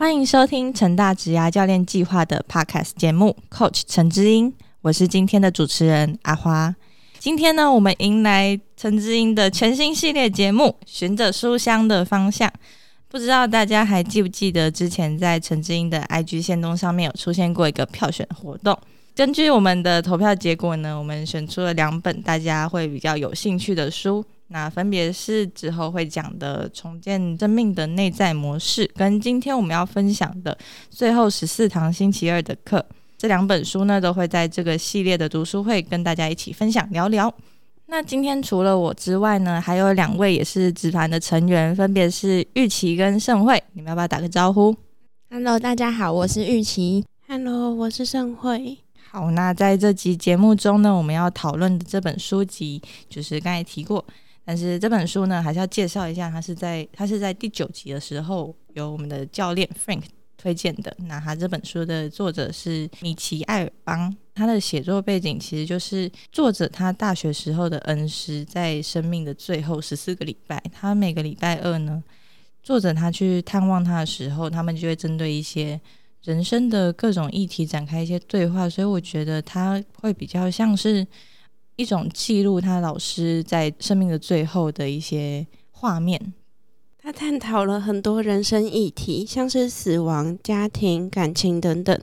欢迎收听陈大职涯教练计划的 Podcast 节目，Coach 陈之英，我是今天的主持人阿花。今天呢，我们迎来陈之英的全新系列节目《寻着书香的方向》。不知道大家还记不记得，之前在陈之英的 IG 线动上面有出现过一个票选活动。根据我们的投票结果呢，我们选出了两本大家会比较有兴趣的书。那分别是之后会讲的《重建生命的内在模式》，跟今天我们要分享的最后十四堂星期二的课。这两本书呢，都会在这个系列的读书会跟大家一起分享聊聊。那今天除了我之外呢，还有两位也是纸团的成员，分别是玉琪跟盛慧。你们要不要打个招呼？Hello，大家好，我是玉琪。Hello，我是盛慧。好，那在这集节目中呢，我们要讨论的这本书籍就是刚才提过。但是这本书呢，还是要介绍一下，它是在它是在第九集的时候由我们的教练 Frank 推荐的。那他这本书的作者是米奇艾尔邦，他的写作背景其实就是作者他大学时候的恩师，在生命的最后十四个礼拜，他每个礼拜二呢，作者他去探望他的时候，他们就会针对一些人生的各种议题展开一些对话，所以我觉得他会比较像是。一种记录他老师在生命的最后的一些画面。他探讨了很多人生议题，像是死亡、家庭、感情等等，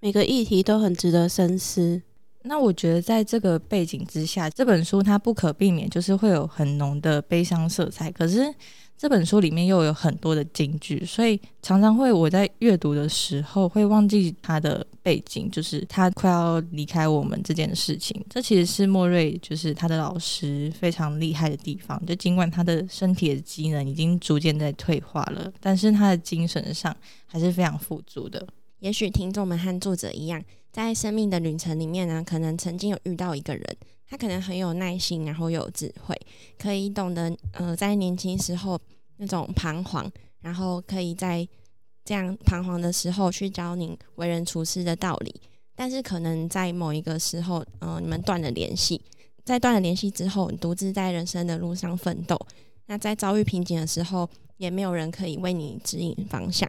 每个议题都很值得深思。那我觉得在这个背景之下，这本书它不可避免就是会有很浓的悲伤色彩，可是。这本书里面又有很多的金句，所以常常会我在阅读的时候会忘记他的背景，就是他快要离开我们这件事情。这其实是莫瑞，就是他的老师非常厉害的地方。就尽管他的身体的机能已经逐渐在退化了，但是他的精神上还是非常富足的。也许听众们和作者一样，在生命的旅程里面呢，可能曾经有遇到一个人。他可能很有耐心，然后有智慧，可以懂得呃，在年轻时候那种彷徨，然后可以在这样彷徨的时候去教您为人处事的道理。但是可能在某一个时候，呃，你们断了联系，在断了联系之后，你独自在人生的路上奋斗。那在遭遇瓶颈的时候，也没有人可以为你指引方向。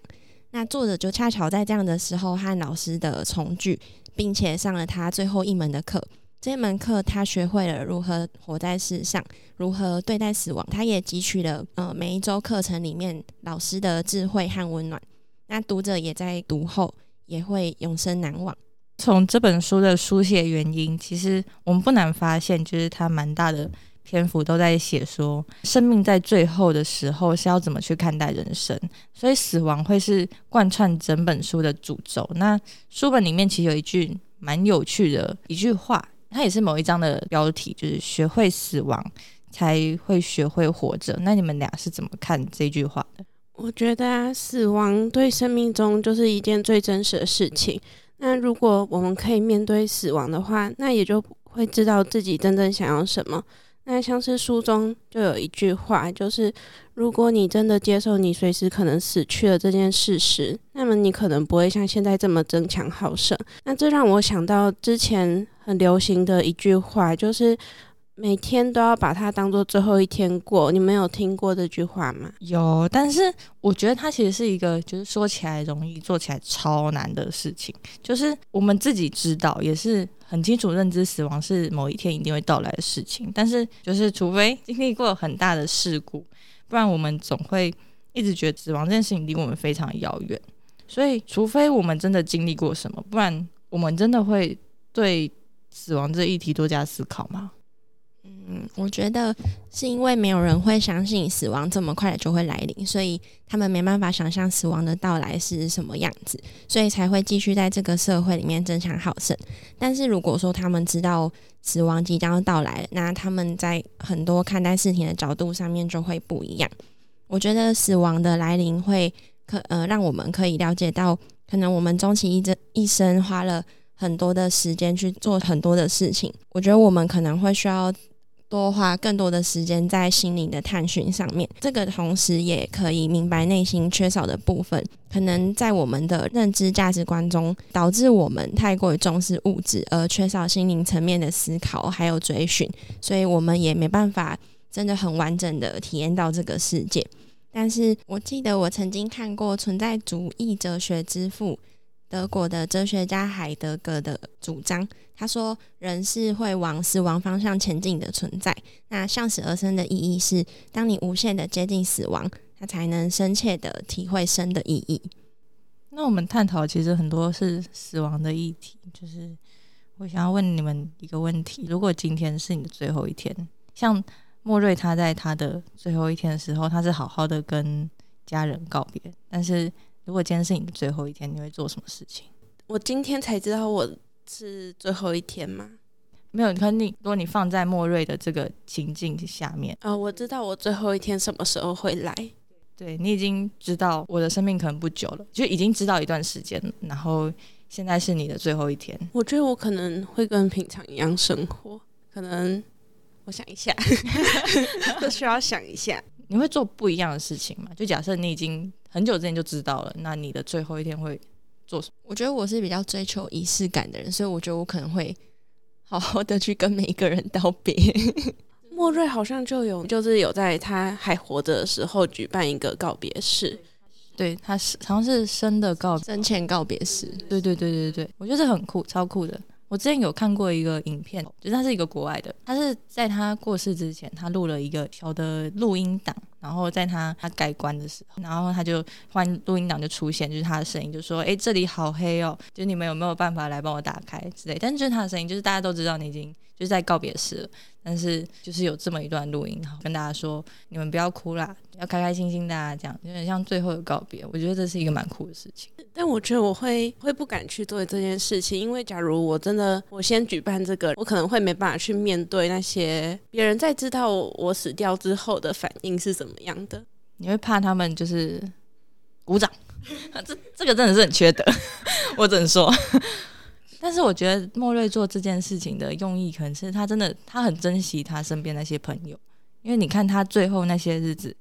那作者就恰巧在这样的时候和老师的重聚，并且上了他最后一门的课。这门课，他学会了如何活在世上，如何对待死亡。他也汲取了呃每一周课程里面老师的智慧和温暖。那读者也在读后也会永生难忘。从这本书的书写原因，其实我们不难发现，就是他蛮大的篇幅都在写说，生命在最后的时候是要怎么去看待人生。所以死亡会是贯穿整本书的主轴。那书本里面其实有一句蛮有趣的一句话。它也是某一章的标题，就是学会死亡才会学会活着。那你们俩是怎么看这句话的？我觉得啊，死亡对生命中就是一件最真实的事情。那如果我们可以面对死亡的话，那也就会知道自己真正想要什么。那像是书中就有一句话，就是如果你真的接受你随时可能死去了这件事实，那么你可能不会像现在这么争强好胜。那这让我想到之前很流行的一句话，就是每天都要把它当做最后一天过。你们有听过这句话吗？有，但是我觉得它其实是一个，就是说起来容易，做起来超难的事情。就是我们自己知道，也是。很清楚认知死亡是某一天一定会到来的事情，但是就是除非经历过很大的事故，不然我们总会一直觉得死亡这件事情离我们非常遥远。所以，除非我们真的经历过什么，不然我们真的会对死亡这议题多加思考吗？嗯，我觉得是因为没有人会相信死亡这么快就会来临，所以他们没办法想象死亡的到来是什么样子，所以才会继续在这个社会里面争强好胜。但是如果说他们知道死亡即将要到来，那他们在很多看待事情的角度上面就会不一样。我觉得死亡的来临会可呃让我们可以了解到，可能我们终其一这一生花了很多的时间去做很多的事情，我觉得我们可能会需要。多花更多的时间在心灵的探寻上面，这个同时也可以明白内心缺少的部分，可能在我们的认知价值观中，导致我们太过于重视物质，而缺少心灵层面的思考还有追寻，所以我们也没办法真的很完整的体验到这个世界。但是我记得我曾经看过存在主义哲学之父德国的哲学家海德格的主张。他说，人是会往死亡方向前进的存在。那向死而生的意义是，当你无限的接近死亡，他才能深切的体会生的意义。那我们探讨其实很多是死亡的议题，就是我想要问你们一个问题：如果今天是你的最后一天，像莫瑞他在他的最后一天的时候，他是好好的跟家人告别，但是如果今天是你的最后一天，你会做什么事情？我今天才知道我是最后一天吗？没有，可你如果你放在莫瑞的这个情境下面，呃，我知道我最后一天什么时候会来。对你已经知道我的生命可能不久了，就已经知道一段时间了。然后现在是你的最后一天，我觉得我可能会跟平常一样生活，可能我想一下，都 需要想一下。你会做不一样的事情吗？就假设你已经很久之前就知道了，那你的最后一天会做什么？我觉得我是比较追求仪式感的人，所以我觉得我可能会好好的去跟每一个人道别。莫瑞好像就有，就是有在他还活着的时候举办一个告别式，对，他是好像是生的告生前告别式，对对对对对，我觉得这很酷，超酷的。我之前有看过一个影片，就是他是一个国外的，他是在他过世之前，他录了一个小的录音档，然后在他他改观的时候，然后他就换录音档就出现，就是他的声音，就说：“哎，这里好黑哦，就你们有没有办法来帮我打开之类。”但是就是他的声音，就是大家都知道你已经就是在告别式了。但是就是有这么一段录音，然后跟大家说，你们不要哭啦，要开开心心的啊，这样有点像最后的告别。我觉得这是一个蛮酷的事情。但我觉得我会会不敢去做这件事情，因为假如我真的我先举办这个，我可能会没办法去面对那些别人在知道我死掉之后的反应是怎么么样的。你会怕他们就是鼓掌？这这个真的是很缺德，我只能说。但是我觉得莫瑞做这件事情的用意，可能是他真的他很珍惜他身边那些朋友，因为你看他最后那些日子，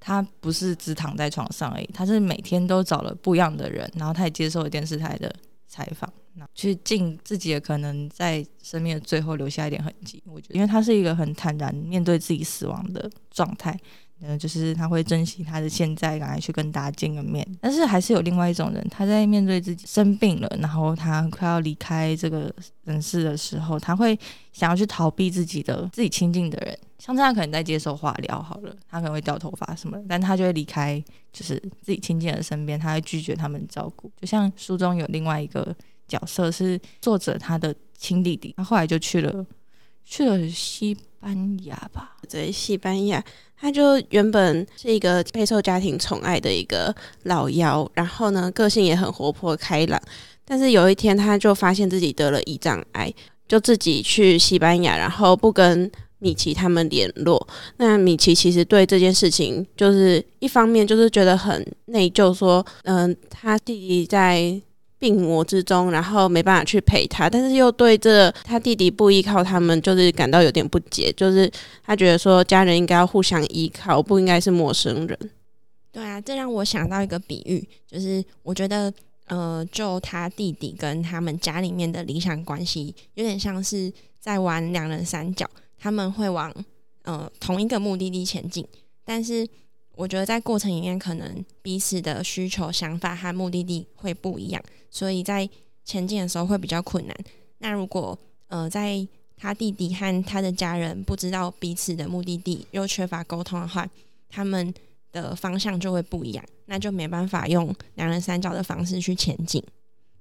他不是只躺在床上而已，他是每天都找了不一样的人，然后他也接受了电视台的采访，去尽自己的可能，在生命的最后留下一点痕迹。我觉得，因为他是一个很坦然面对自己死亡的状态。嗯，就是他会珍惜他的现在，赶快去跟大家见个面。但是还是有另外一种人，他在面对自己生病了，然后他快要离开这个人世的时候，他会想要去逃避自己的自己亲近的人。像这样可能在接受化疗好了，他可能会掉头发什么，但他就会离开，就是自己亲近的身边，他会拒绝他们照顾。就像书中有另外一个角色是作者他的亲弟弟，他后来就去了去了西班牙吧，在西班牙。他就原本是一个备受家庭宠爱的一个老妖，然后呢，个性也很活泼开朗。但是有一天，他就发现自己得了胰脏癌，就自己去西班牙，然后不跟米奇他们联络。那米奇其实对这件事情，就是一方面就是觉得很内疚，说，嗯，他弟弟在。病魔之中，然后没办法去陪他，但是又对这他弟弟不依靠他们，就是感到有点不解，就是他觉得说家人应该要互相依靠，不应该是陌生人。对啊，这让我想到一个比喻，就是我觉得，呃，就他弟弟跟他们家里面的理想关系，有点像是在玩两人三角，他们会往呃同一个目的地前进，但是。我觉得在过程里面，可能彼此的需求、想法和目的地会不一样，所以在前进的时候会比较困难。那如果呃，在他弟弟和他的家人不知道彼此的目的地，又缺乏沟通的话，他们的方向就会不一样，那就没办法用两人三角的方式去前进。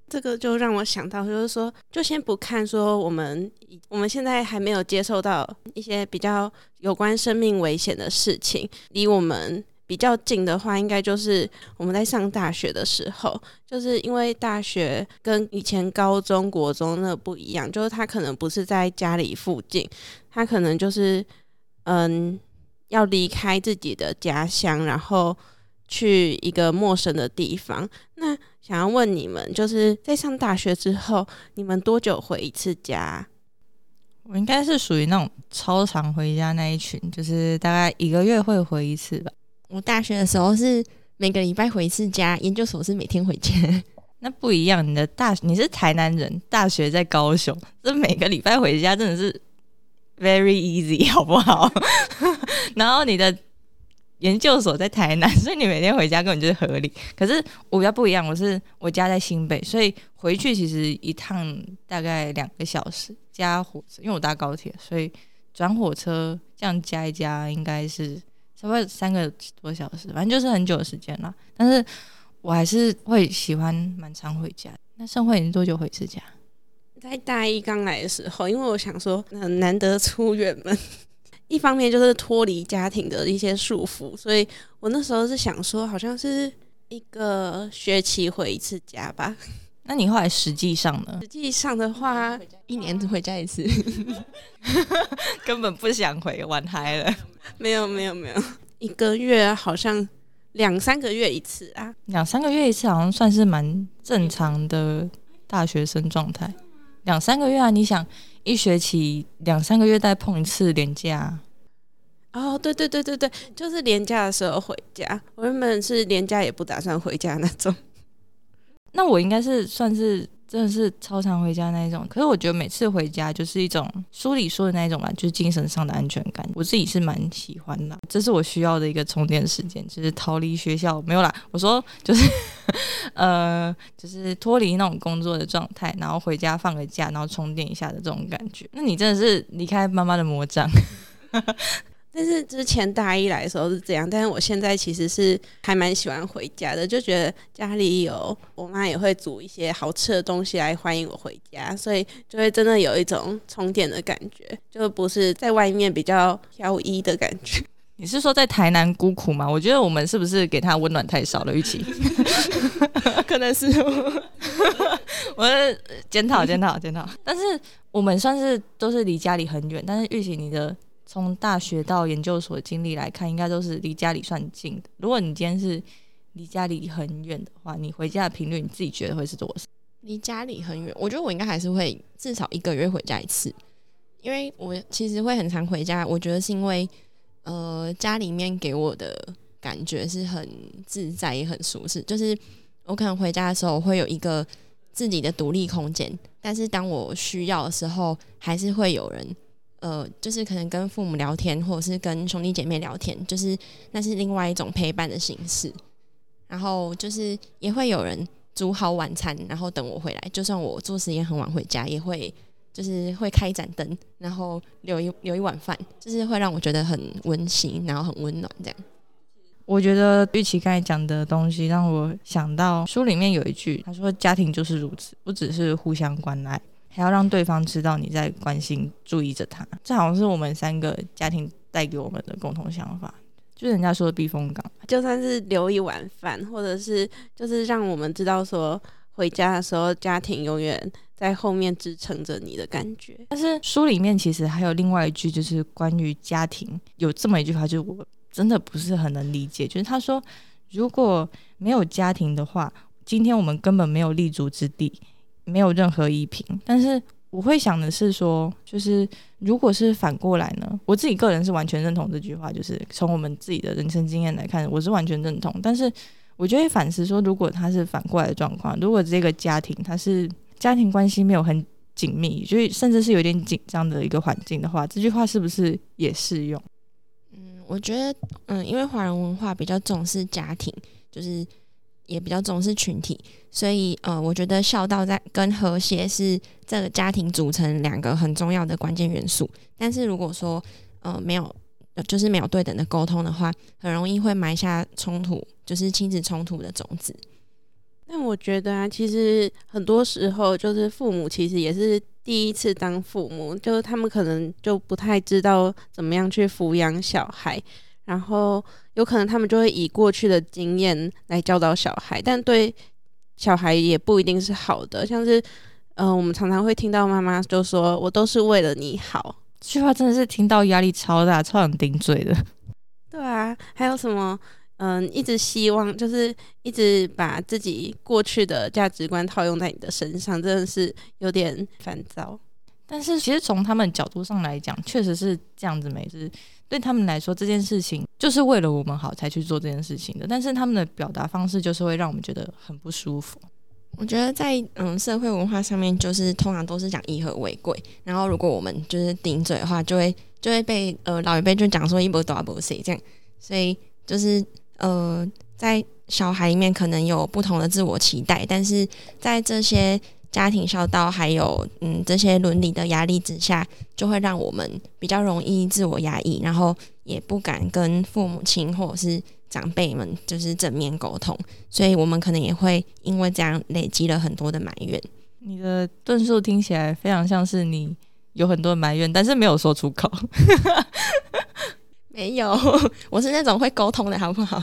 这个就让我想到，就是说，就先不看说我们我们现在还没有接受到一些比较有关生命危险的事情，离我们比较近的话，应该就是我们在上大学的时候，就是因为大学跟以前高中国中那不一样，就是他可能不是在家里附近，他可能就是嗯要离开自己的家乡，然后去一个陌生的地方，那。想要问你们，就是在上大学之后，你们多久回一次家？我应该是属于那种超常回家那一群，就是大概一个月会回一次吧。我大学的时候是每个礼拜回一次家，研究所是每天回家。那不一样，你的大你是台南人，大学在高雄，这每个礼拜回家真的是 very easy，好不好？然后你的研究所在台南，所以你每天回家根本就是合理。可是我比较不一样，我是我家在新北，所以回去其实一趟大概两个小时，加火车，因为我搭高铁，所以转火车这样加一加，应该是差不多三个多小时，反正就是很久的时间了。但是我还是会喜欢蛮常回家。那盛会你多久回一次家？在大一刚来的时候，因为我想说，嗯，难得出远门。一方面就是脱离家庭的一些束缚，所以我那时候是想说，好像是一个学期回一次家吧。那你后来实际上呢？实际上的话，一年只回家一次，根本不想回，玩嗨了。没有没有没有，一个月好像两三个月一次啊，两三个月一次好像算是蛮正常的大学生状态。两三个月啊，你想？一学期两三个月再碰一次年假，哦，对对对对对，就是年假的时候回家。我原本是年假也不打算回家那种。那我应该是算是。真的是超常回家那一种，可是我觉得每次回家就是一种书里说的那一种吧，就是精神上的安全感。我自己是蛮喜欢的，这是我需要的一个充电时间，就是逃离学校没有啦。我说就是 呃，就是脱离那种工作的状态，然后回家放个假，然后充电一下的这种感觉。那你真的是离开妈妈的魔掌。但是之前大一来的时候是这样，但是我现在其实是还蛮喜欢回家的，就觉得家里有我妈也会煮一些好吃的东西来欢迎我回家，所以就会真的有一种充电的感觉，就不是在外面比较飘逸的感觉。你是说在台南孤苦吗？我觉得我们是不是给他温暖太少了？玉琪，可能是 我检讨检讨检讨，但是我们算是都是离家里很远，但是玉琪你的。从大学到研究所经历来看，应该都是离家里算近的。如果你今天是离家里很远的话，你回家的频率，你自己觉得会是多少？离家里很远，我觉得我应该还是会至少一个月回家一次，因为我其实会很常回家。我觉得是因为，呃，家里面给我的感觉是很自在也很舒适。就是我可能回家的时候会有一个自己的独立空间，但是当我需要的时候，还是会有人。呃，就是可能跟父母聊天，或者是跟兄弟姐妹聊天，就是那是另外一种陪伴的形式。然后就是也会有人煮好晚餐，然后等我回来。就算我做实验很晚回家，也会就是会开一盏灯，然后留一留一碗饭，就是会让我觉得很温馨，然后很温暖这样。我觉得玉琪刚才讲的东西让我想到书里面有一句，他说：“家庭就是如此，不只是互相关爱。”还要让对方知道你在关心、注意着他，这好像是我们三个家庭带给我们的共同想法，就是人家说的避风港。就算是留一碗饭，或者是就是让我们知道说回家的时候，家庭永远在后面支撑着你的感觉。但是书里面其实还有另外一句，就是关于家庭有这么一句话，就是我真的不是很能理解，就是他说如果没有家庭的话，今天我们根本没有立足之地。没有任何依凭，但是我会想的是说，就是如果是反过来呢？我自己个人是完全认同这句话，就是从我们自己的人生经验来看，我是完全认同。但是我就会反思说，如果他是反过来的状况，如果这个家庭他是家庭关系没有很紧密，就甚至是有点紧张的一个环境的话，这句话是不是也适用？嗯，我觉得，嗯，因为华人文化比较重视家庭，就是。也比较重视群体，所以呃，我觉得孝道在跟和谐是这个家庭组成两个很重要的关键元素。但是如果说呃没有，就是没有对等的沟通的话，很容易会埋下冲突，就是亲子冲突的种子。但我觉得啊，其实很多时候就是父母其实也是第一次当父母，就是他们可能就不太知道怎么样去抚养小孩。然后有可能他们就会以过去的经验来教导小孩，但对小孩也不一定是好的。像是，嗯，我们常常会听到妈妈就说：“我都是为了你好。”这句话真的是听到压力超大、超想顶嘴的。对啊，还有什么？嗯，一直希望就是一直把自己过去的价值观套用在你的身上，真的是有点烦躁。但是其实从他们角度上来讲，确实是这样子，没是。对他们来说，这件事情就是为了我们好才去做这件事情的。但是他们的表达方式就是会让我们觉得很不舒服。我觉得在嗯社会文化上面，就是通常都是讲以和为贵。然后如果我们就是顶嘴的话，就会就会被呃老一辈就讲说一波多阿波谁这样。所以就是呃，在小孩里面可能有不同的自我期待，但是在这些家庭孝道还有嗯这些伦理的压力之下，就会让我们比较容易自我压抑，然后也不敢跟父母亲或者是长辈们就是正面沟通，所以我们可能也会因为这样累积了很多的埋怨。你的论述听起来非常像是你有很多埋怨，但是没有说出口。没有，我是那种会沟通的，好不好？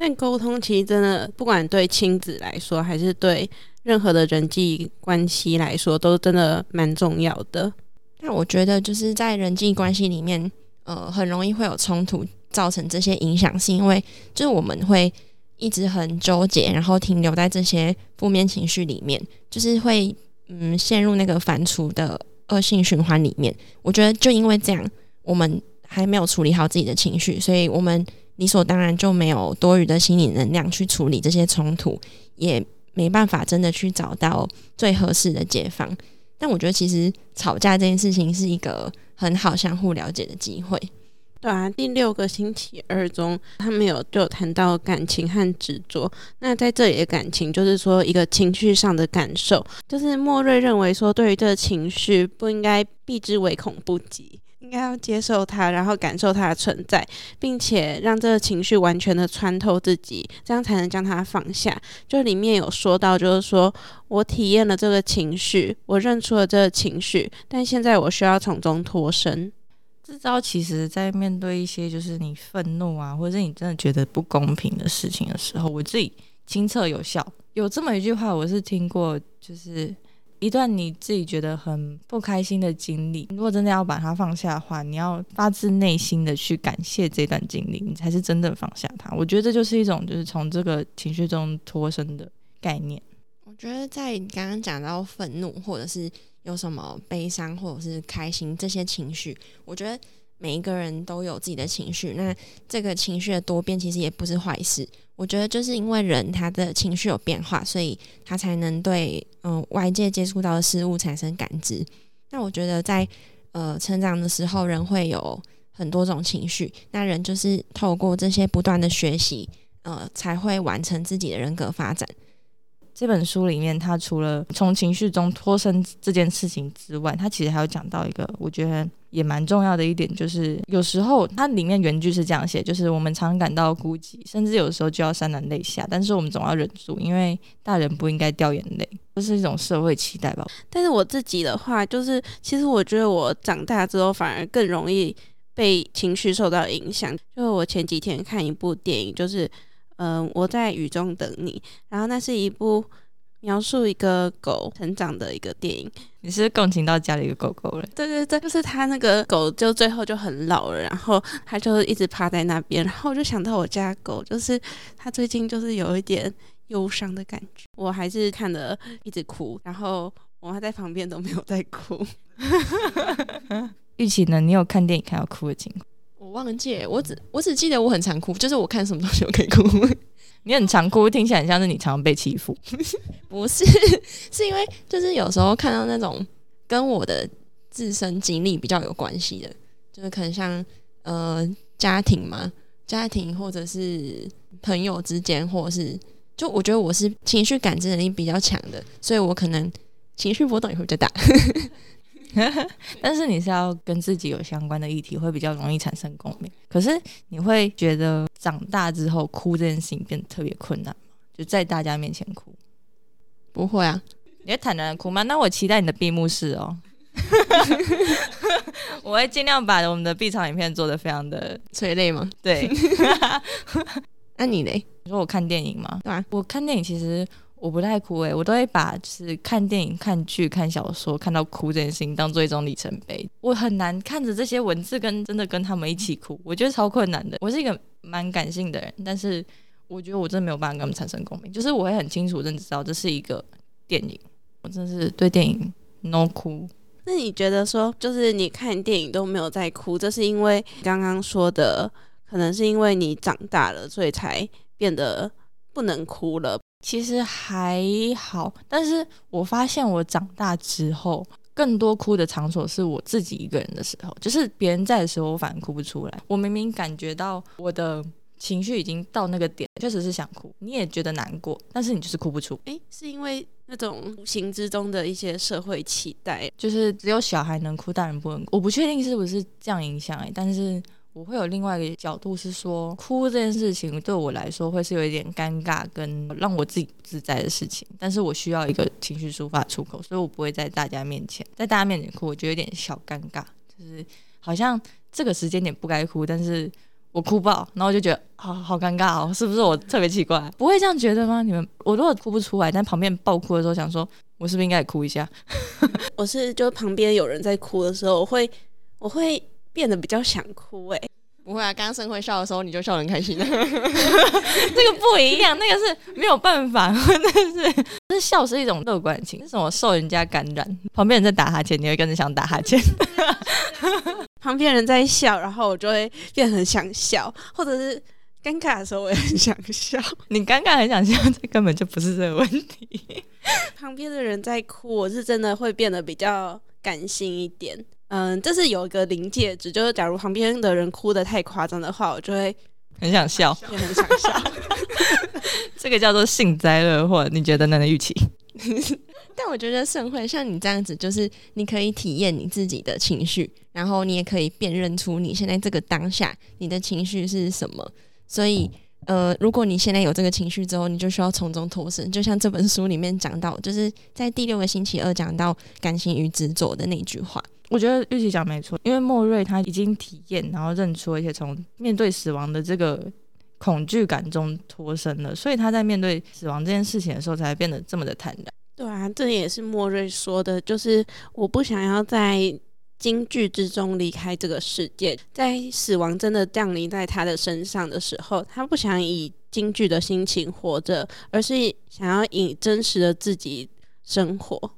但沟通其实真的，不管对亲子来说，还是对任何的人际关系来说，都真的蛮重要的。那我觉得就是在人际关系里面，呃，很容易会有冲突，造成这些影响，是因为就是我们会一直很纠结，然后停留在这些负面情绪里面，就是会嗯陷入那个反刍的恶性循环里面。我觉得就因为这样。我们还没有处理好自己的情绪，所以我们理所当然就没有多余的心理能量去处理这些冲突，也没办法真的去找到最合适的解放。但我觉得，其实吵架这件事情是一个很好相互了解的机会。对啊，第六个星期二中，他们有就谈到感情和执着。那在这里的感情，就是说一个情绪上的感受，就是莫瑞认为说，对于这个情绪不应该避之唯恐不及。应该要接受它，然后感受它的存在，并且让这个情绪完全的穿透自己，这样才能将它放下。就里面有说到，就是说我体验了这个情绪，我认出了这个情绪，但现在我需要从中脱身。这招其实，在面对一些就是你愤怒啊，或者是你真的觉得不公平的事情的时候，我自己亲测有效。有这么一句话，我是听过，就是。一段你自己觉得很不开心的经历，如果真的要把它放下的话，你要发自内心的去感谢这段经历，你才是真的放下它。我觉得这就是一种就是从这个情绪中脱身的概念。我觉得在刚刚讲到愤怒，或者是有什么悲伤，或者是开心这些情绪，我觉得。每一个人都有自己的情绪，那这个情绪的多变其实也不是坏事。我觉得就是因为人他的情绪有变化，所以他才能对嗯外界接触到的事物产生感知。那我觉得在呃成长的时候，人会有很多种情绪，那人就是透过这些不断的学习，呃，才会完成自己的人格发展。这本书里面，他除了从情绪中脱身这件事情之外，他其实还有讲到一个，我觉得也蛮重要的一点，就是有时候它里面原句是这样写，就是我们常感到孤寂，甚至有时候就要潸然泪下，但是我们总要忍住，因为大人不应该掉眼泪，这是一种社会期待吧。但是我自己的话，就是其实我觉得我长大之后反而更容易被情绪受到影响。就是我前几天看一部电影，就是。嗯，我在雨中等你。然后那是一部描述一个狗成长的一个电影。你是共情到家里一个狗狗了？对对对，就是他那个狗，就最后就很老了，然后它就一直趴在那边。然后我就想到我家狗，就是它最近就是有一点忧伤的感觉。我还是看的一直哭，然后我妈在旁边都没有在哭。玉琪呢？你有看电影看到哭的情况？我忘记，我只我只记得我很常哭，就是我看什么东西我可以哭。你很常哭，听起来很像是你常常被欺负。不是，是因为就是有时候看到那种跟我的自身经历比较有关系的，就是可能像呃家庭嘛，家庭或者是朋友之间，或者是就我觉得我是情绪感知能力比较强的，所以我可能情绪波动也会比较大。但是你是要跟自己有相关的议题，会比较容易产生共鸣。可是你会觉得长大之后哭这件事情变得特别困难吗？就在大家面前哭？不会啊，你会坦然的哭吗？那我期待你的闭幕式哦。我会尽量把我们的闭场影片做的非常的催泪吗？对。那你嘞？你说我看电影吗？对啊，我看电影其实。我不太哭诶，我都会把就是看电影、看剧、看小说看到哭这件事情当做一种里程碑。我很难看着这些文字跟真的跟他们一起哭，我觉得超困难的。我是一个蛮感性的人，但是我觉得我真的没有办法跟他们产生共鸣。就是我会很清楚认知到这是一个电影，我真是对电影 no 哭。那你觉得说，就是你看电影都没有在哭，这是因为刚刚说的，可能是因为你长大了，所以才变得不能哭了。其实还好，但是我发现我长大之后，更多哭的场所是我自己一个人的时候，就是别人在的时候，我反而哭不出来。我明明感觉到我的情绪已经到那个点，确实是想哭，你也觉得难过，但是你就是哭不出。诶，是因为那种无形之中的一些社会期待，就是只有小孩能哭，大人不能哭。我不确定是不是这样影响诶，但是。我会有另外一个角度是说，哭这件事情对我来说会是有一点尴尬跟让我自己不自在的事情，但是我需要一个情绪抒发出口，所以我不会在大家面前，在大家面前哭，我觉得有点小尴尬，就是好像这个时间点不该哭，但是我哭爆，然后我就觉得好好尴尬哦，是不是我特别奇怪？不会这样觉得吗？你们我如果哭不出来，但旁边爆哭的时候，想说我是不是应该哭一下？我是就旁边有人在哭的时候，我会我会。变得比较想哭哎，不会啊！刚刚盛会笑的时候，你就笑得很开心。这个不一样，那个是没有办法，那是是笑是一种乐观情，是什么受人家感染？旁边人在打哈欠，你会跟着想打哈欠。旁边人在笑，然后我就会变很想笑，或者是尴尬的时候，我也很想笑。你尴尬很想笑，这根本就不是这个问题。旁边的人在哭，我是真的会变得比较感性一点。嗯，这是有一个临界值，就是假如旁边的人哭的太夸张的话，我就会很想笑，也很想笑。这个叫做幸灾乐祸，你觉得呢？预期？但我觉得盛会像你这样子，就是你可以体验你自己的情绪，然后你也可以辨认出你现在这个当下你的情绪是什么。所以，呃，如果你现在有这个情绪之后，你就需要从中脱身。就像这本书里面讲到，就是在第六个星期二讲到感情与执着的那句话。我觉得玉琪讲没错，因为莫瑞他已经体验，然后认出，而且从面对死亡的这个恐惧感中脱身了，所以他在面对死亡这件事情的时候，才变得这么的坦然。对啊，这也是莫瑞说的，就是我不想要在京剧之中离开这个世界，在死亡真的降临在他的身上的时候，他不想以京剧的心情活着，而是想要以真实的自己生活。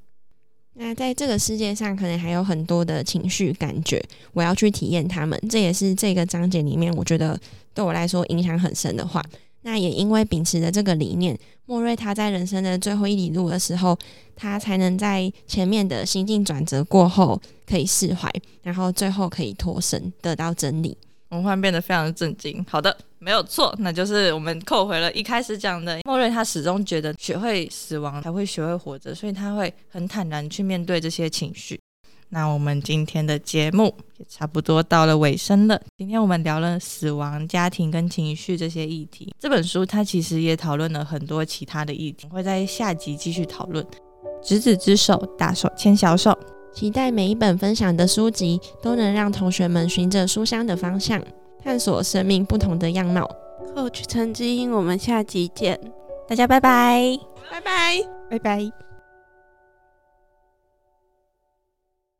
那在这个世界上，可能还有很多的情绪感觉，我要去体验他们。这也是这个章节里面，我觉得对我来说影响很深的话。那也因为秉持着这个理念，莫瑞他在人生的最后一里路的时候，他才能在前面的心境转折过后可以释怀，然后最后可以脱身，得到真理。我们忽然变得非常的震惊。好的，没有错，那就是我们扣回了一开始讲的莫瑞，他始终觉得学会死亡才会学会活着，所以他会很坦然去面对这些情绪。那我们今天的节目也差不多到了尾声了。今天我们聊了死亡、家庭跟情绪这些议题。这本书它其实也讨论了很多其他的议题，会在下集继续讨论。执子之手，大手牵小手。期待每一本分享的书籍都能让同学们循着书香的方向，探索生命不同的样貌。Coach 陈之英，我们下集见，大家拜拜，拜拜，拜拜。